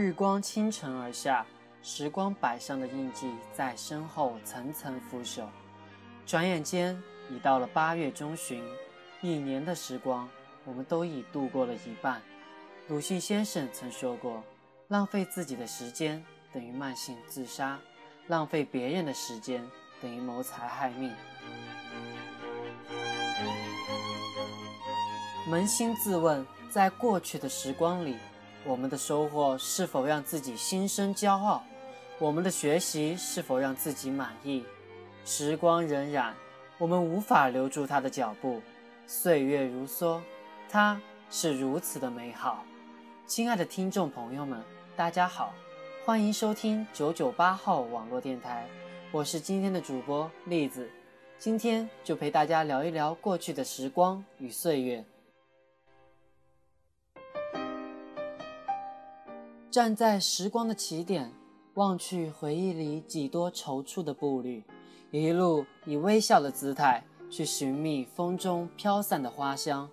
日光倾城而下，时光摆上的印记在身后层层腐朽。转眼间已到了八月中旬，一年的时光，我们都已度过了一半。鲁迅先生曾说过：“浪费自己的时间等于慢性自杀，浪费别人的时间等于谋财害命。”扪心自问，在过去的时光里，我们的收获是否让自己心生骄傲？我们的学习是否让自己满意？时光荏苒，我们无法留住它的脚步；岁月如梭，它是如此的美好。亲爱的听众朋友们，大家好，欢迎收听九九八号网络电台，我是今天的主播栗子，今天就陪大家聊一聊过去的时光与岁月。站在时光的起点，望去回忆里几多踌躇的步履，一路以微笑的姿态去寻觅风中飘散的花香。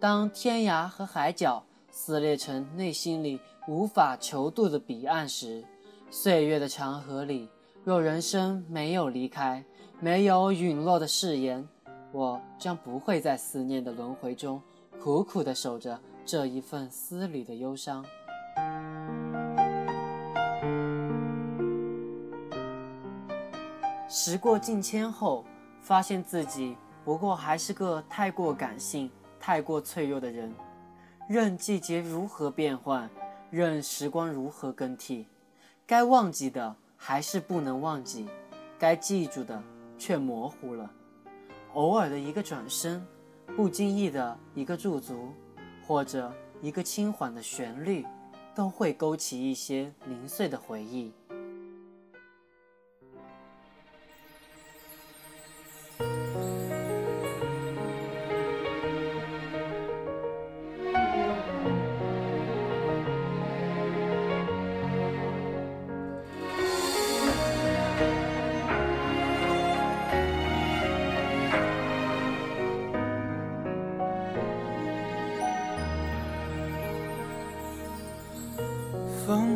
当天涯和海角撕裂成内心里无法求渡的彼岸时，岁月的长河里，若人生没有离开，没有陨落的誓言，我将不会在思念的轮回中苦苦地守着这一份思缕的忧伤。时过境迁后，发现自己不过还是个太过感性、太过脆弱的人。任季节如何变换，任时光如何更替，该忘记的还是不能忘记，该记住的却模糊了。偶尔的一个转身，不经意的一个驻足，或者一个轻缓的旋律，都会勾起一些零碎的回忆。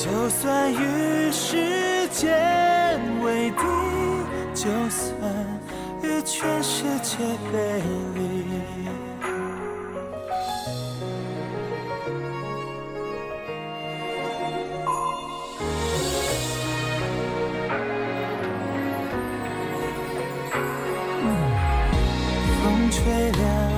就算与时间为敌，就算与全世界背离，风吹凉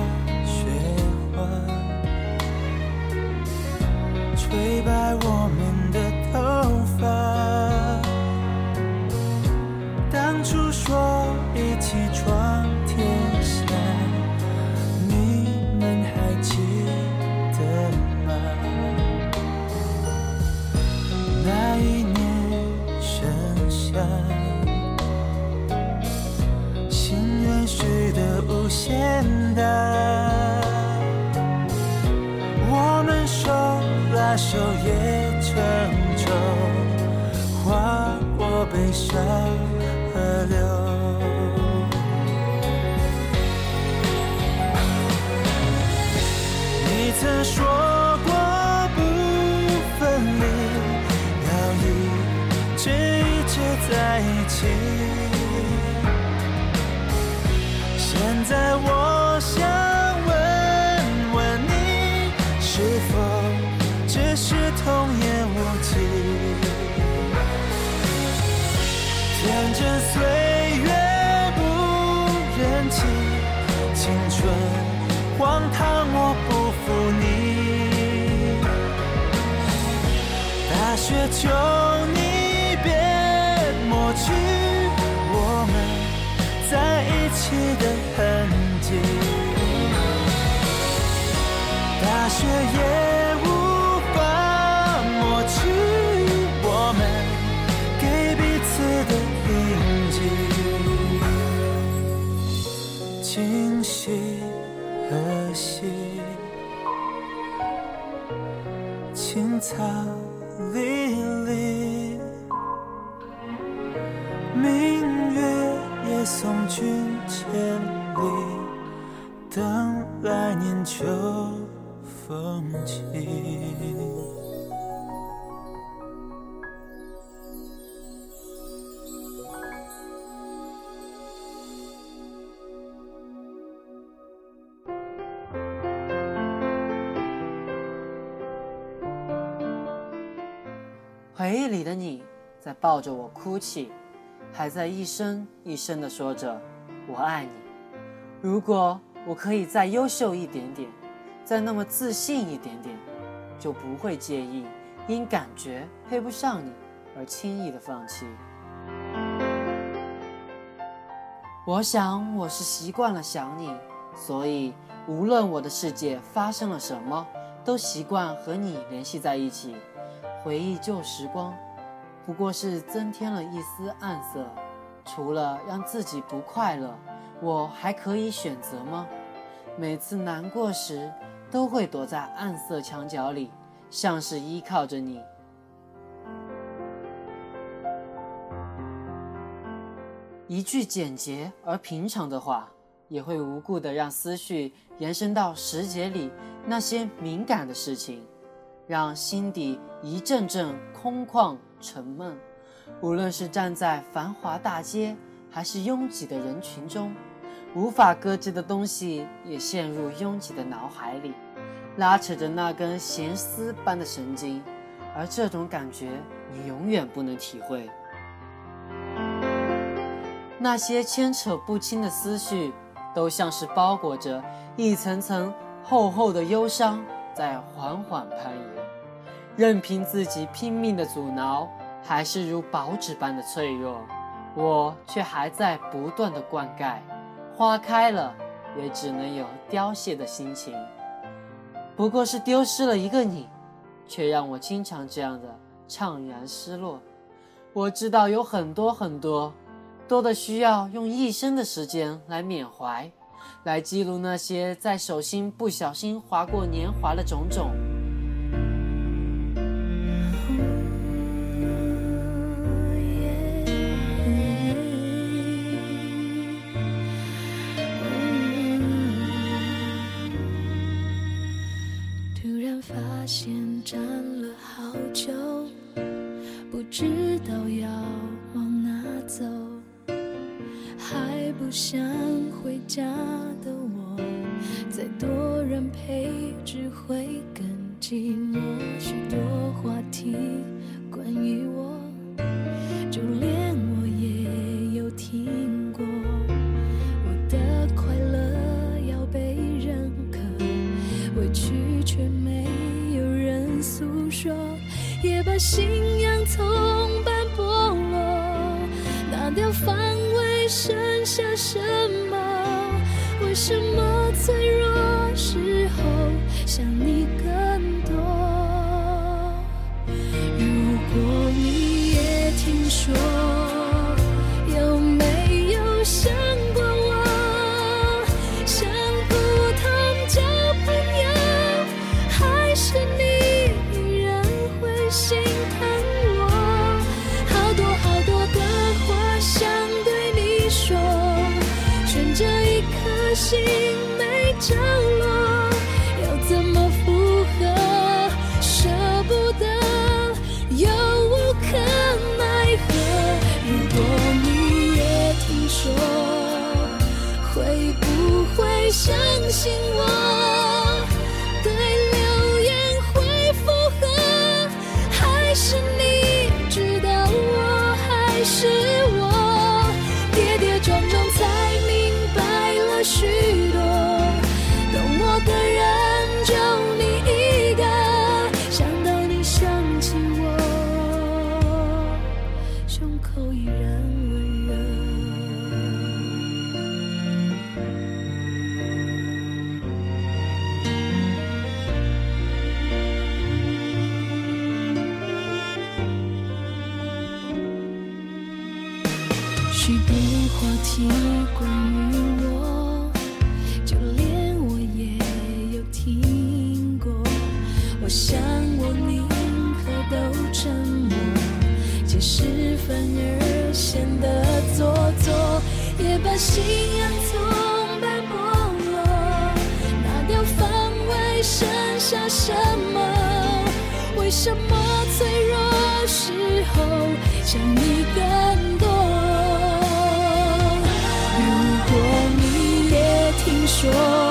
说就抱着我哭泣，还在一声一声地说着“我爱你”。如果我可以再优秀一点点，再那么自信一点点，就不会介意因感觉配不上你而轻易的放弃。我想我是习惯了想你，所以无论我的世界发生了什么，都习惯和你联系在一起。回忆旧时光，不过是增添了一丝暗色。除了让自己不快乐，我还可以选择吗？每次难过时，都会躲在暗色墙角里，像是依靠着你。一句简洁而平常的话，也会无故的让思绪延伸到时节里那些敏感的事情。让心底一阵阵空旷沉闷。无论是站在繁华大街，还是拥挤的人群中，无法搁置的东西也陷入拥挤的脑海里，拉扯着那根弦丝般的神经。而这种感觉，你永远不能体会。那些牵扯不清的思绪，都像是包裹着一层层厚厚的忧伤。在缓缓攀岩，任凭自己拼命的阻挠，还是如薄纸般的脆弱。我却还在不断的灌溉，花开了，也只能有凋谢的心情。不过是丢失了一个你，却让我经常这样的怅然失落。我知道有很多很多，多的需要用一生的时间来缅怀。来记录那些在手心不小心划过年华的种种。紧握许多话题关于我，就连我也有听过。我想我宁可都沉默，解释反而显得做作，也把信仰从白剥落，拿掉防卫，剩下什么？为什么脆弱时候想你更多？说，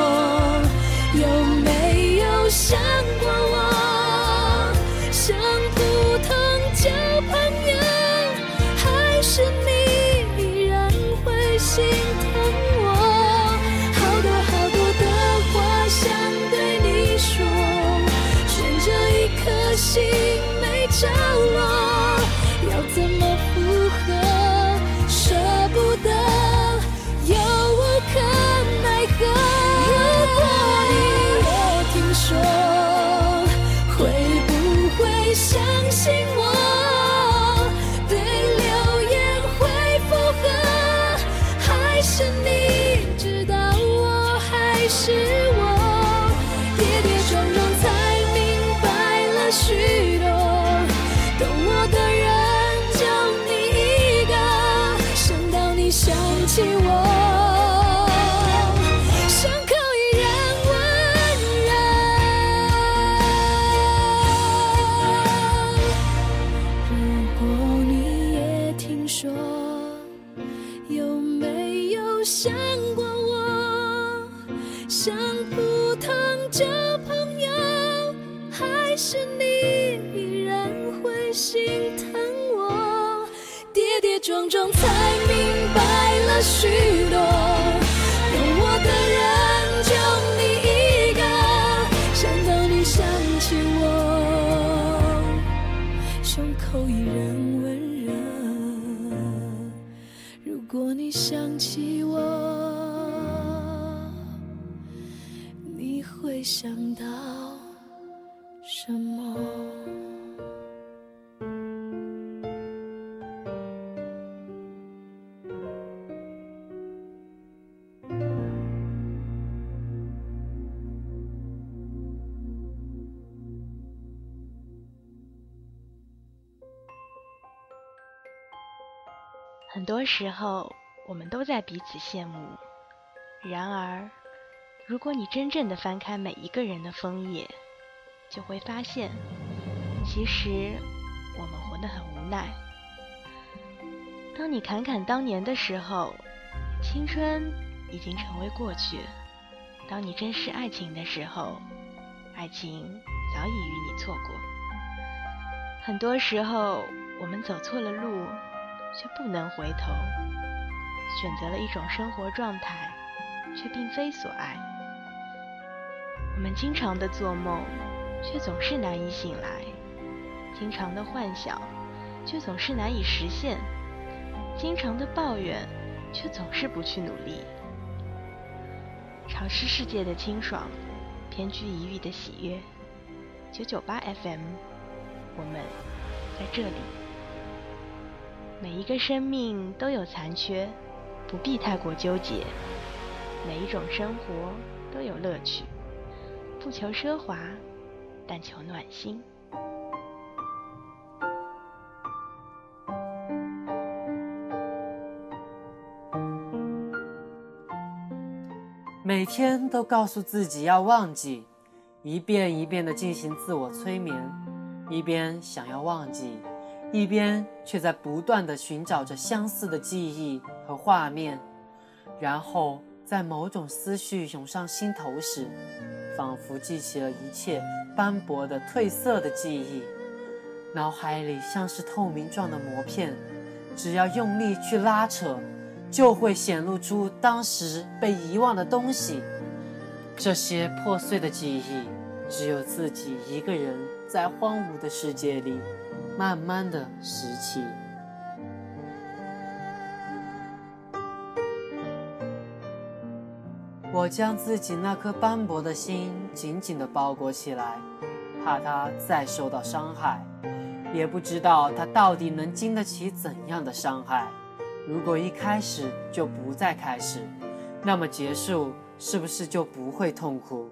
多时候，我们都在彼此羡慕。然而，如果你真正的翻开每一个人的枫叶，就会发现，其实我们活得很无奈。当你侃侃当年的时候，青春已经成为过去；当你珍视爱情的时候，爱情早已与你错过。很多时候，我们走错了路。却不能回头，选择了一种生活状态，却并非所爱。我们经常的做梦，却总是难以醒来；经常的幻想，却总是难以实现；经常的抱怨，却总是不去努力。潮湿世界的清爽，偏居一隅的喜悦。九九八 FM，我们在这里。每一个生命都有残缺，不必太过纠结。每一种生活都有乐趣，不求奢华，但求暖心。每天都告诉自己要忘记，一遍一遍地进行自我催眠，一边想要忘记。一边却在不断地寻找着相似的记忆和画面，然后在某种思绪涌上心头时，仿佛记起了一切斑驳的、褪色的记忆，脑海里像是透明状的膜片，只要用力去拉扯，就会显露出当时被遗忘的东西。这些破碎的记忆，只有自己一个人在荒芜的世界里。慢慢的拾起，我将自己那颗斑驳的心紧紧的包裹起来，怕它再受到伤害。也不知道它到底能经得起怎样的伤害，如果一开始就不再开始，那么结束是不是就不会痛苦？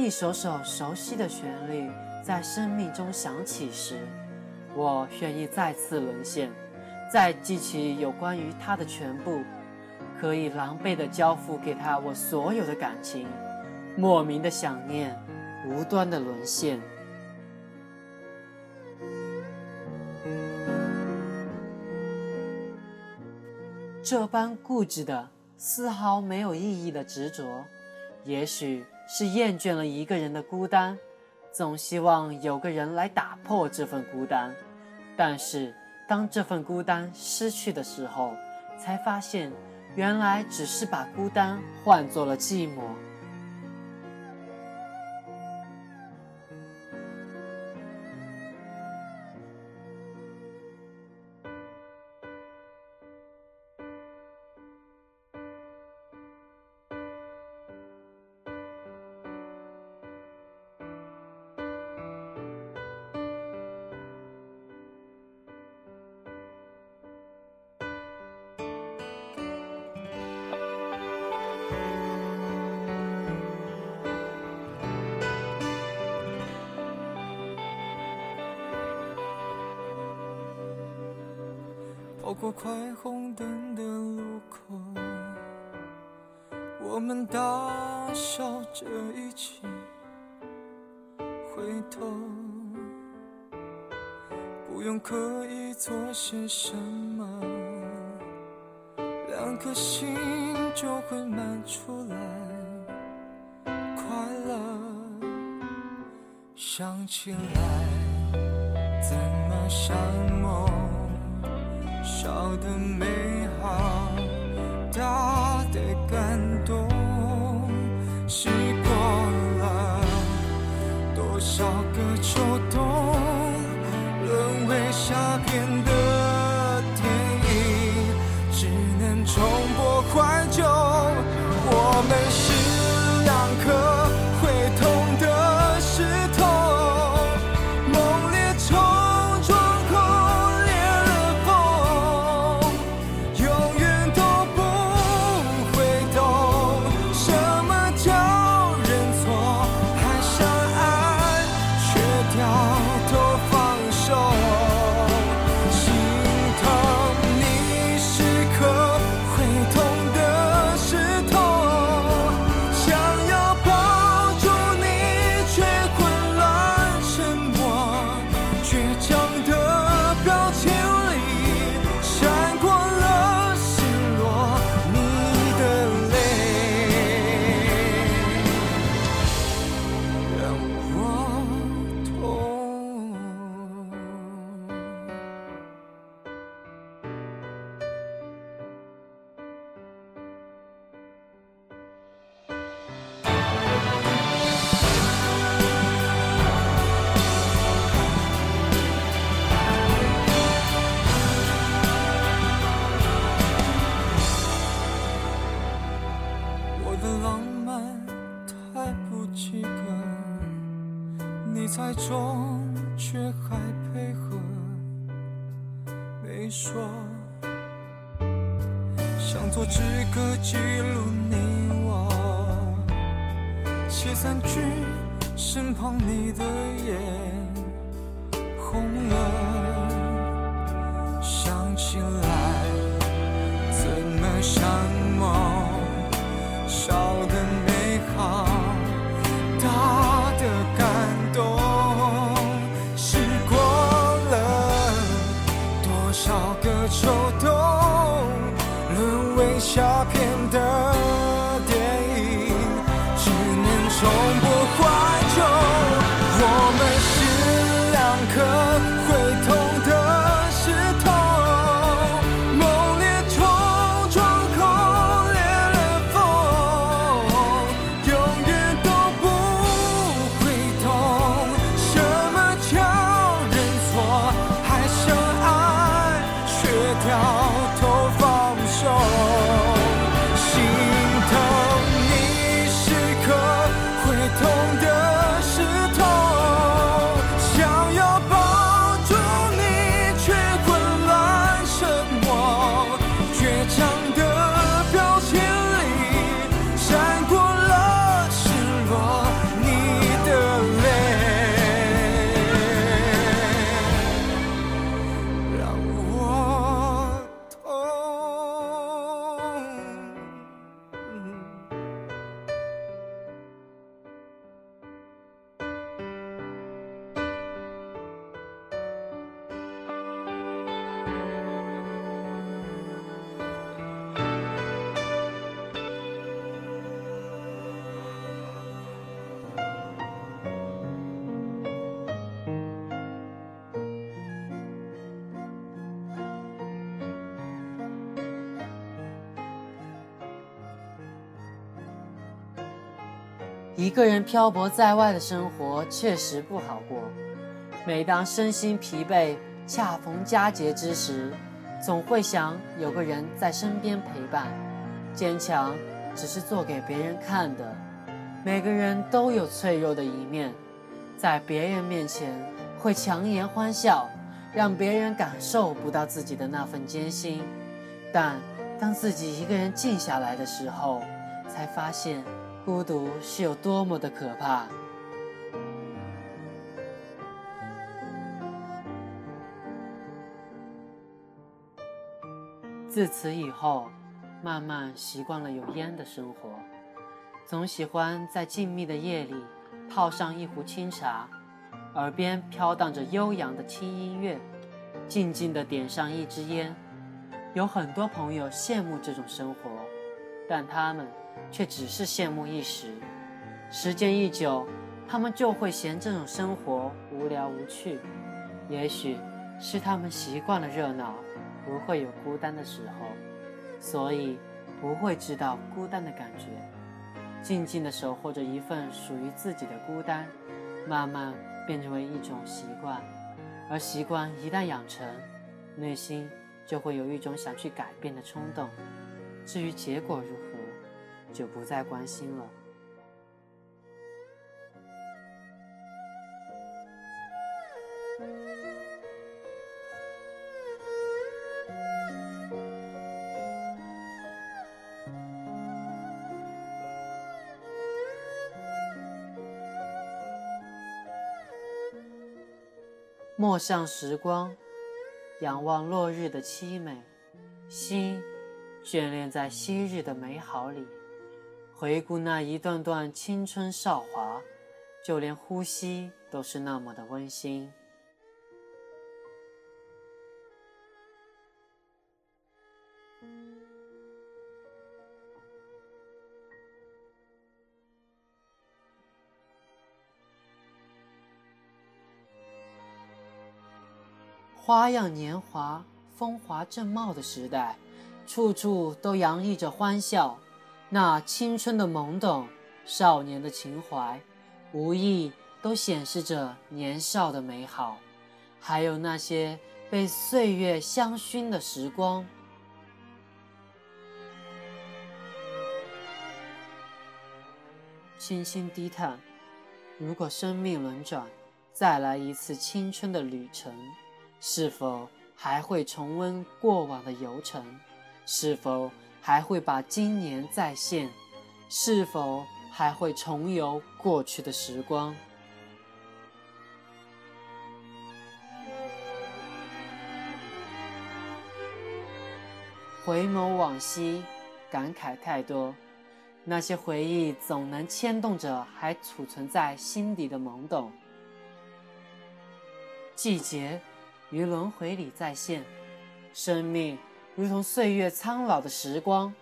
一首首熟悉的旋律在生命中响起时，我愿意再次沦陷，再记起有关于他的全部，可以狼狈地交付给他我所有的感情，莫名的想念，无端的沦陷。这般固执的、丝毫没有意义的执着，也许是厌倦了一个人的孤单，总希望有个人来打破这份孤单。但是，当这份孤单失去的时候，才发现，原来只是把孤单换作了寂寞。跑过快红灯的路口，我们大笑着一起回头，不用刻意做些什么，两颗心就会满出来快乐。想起来，怎么像梦？小的美好，大的感动，洗过了多少个秋一个人漂泊在外的生活确实不好过。每当身心疲惫、恰逢佳节之时，总会想有个人在身边陪伴。坚强只是做给别人看的。每个人都有脆弱的一面，在别人面前会强颜欢笑，让别人感受不到自己的那份艰辛。但当自己一个人静下来的时候，才发现孤独是有多么的可怕。自此以后，慢慢习惯了有烟的生活，总喜欢在静谧的夜里泡上一壶清茶，耳边飘荡着悠扬的轻音乐，静静地点上一支烟。有很多朋友羡慕这种生活，但他们却只是羡慕一时。时间一久，他们就会嫌这种生活无聊无趣。也许是他们习惯了热闹。不会有孤单的时候，所以不会知道孤单的感觉。静静的守候着一份属于自己的孤单，慢慢变成为一种习惯。而习惯一旦养成，内心就会有一种想去改变的冲动。至于结果如何，就不再关心了。陌上时光，仰望落日的凄美，心眷恋在昔日的美好里，回顾那一段段青春少华，就连呼吸都是那么的温馨。花样年华、风华正茂的时代，处处都洋溢着欢笑。那青春的懵懂、少年的情怀，无意都显示着年少的美好。还有那些被岁月香薰的时光，轻轻低叹：如果生命轮转，再来一次青春的旅程。是否还会重温过往的游程？是否还会把今年再现？是否还会重游过去的时光？回眸往昔，感慨太多。那些回忆总能牵动着还储存在心底的懵懂。季节。于轮回里再现，生命如同岁月苍老的时光，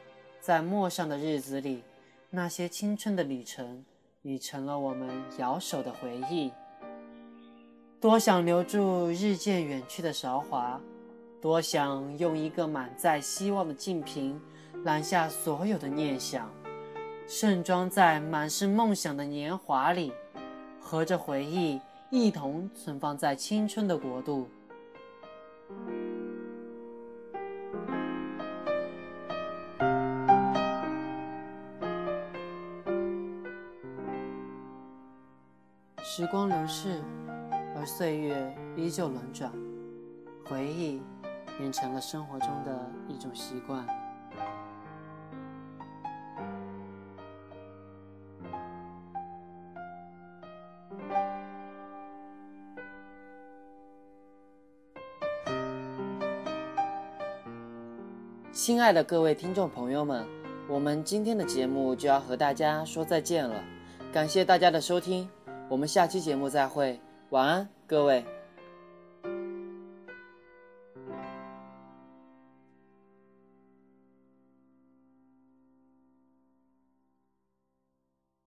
在陌上的日子里，那些青春的旅程已成了我们摇手的回忆。多想留住日渐远去的韶华，多想用一个满载希望的净瓶揽下所有的念想，盛装在满是梦想的年华里，和着回忆一同存放在青春的国度。时光流逝，而岁月依旧轮转，回忆变成了生活中的一种习惯。亲爱的各位听众朋友们，我们今天的节目就要和大家说再见了，感谢大家的收听。我们下期节目再会，晚安，各位。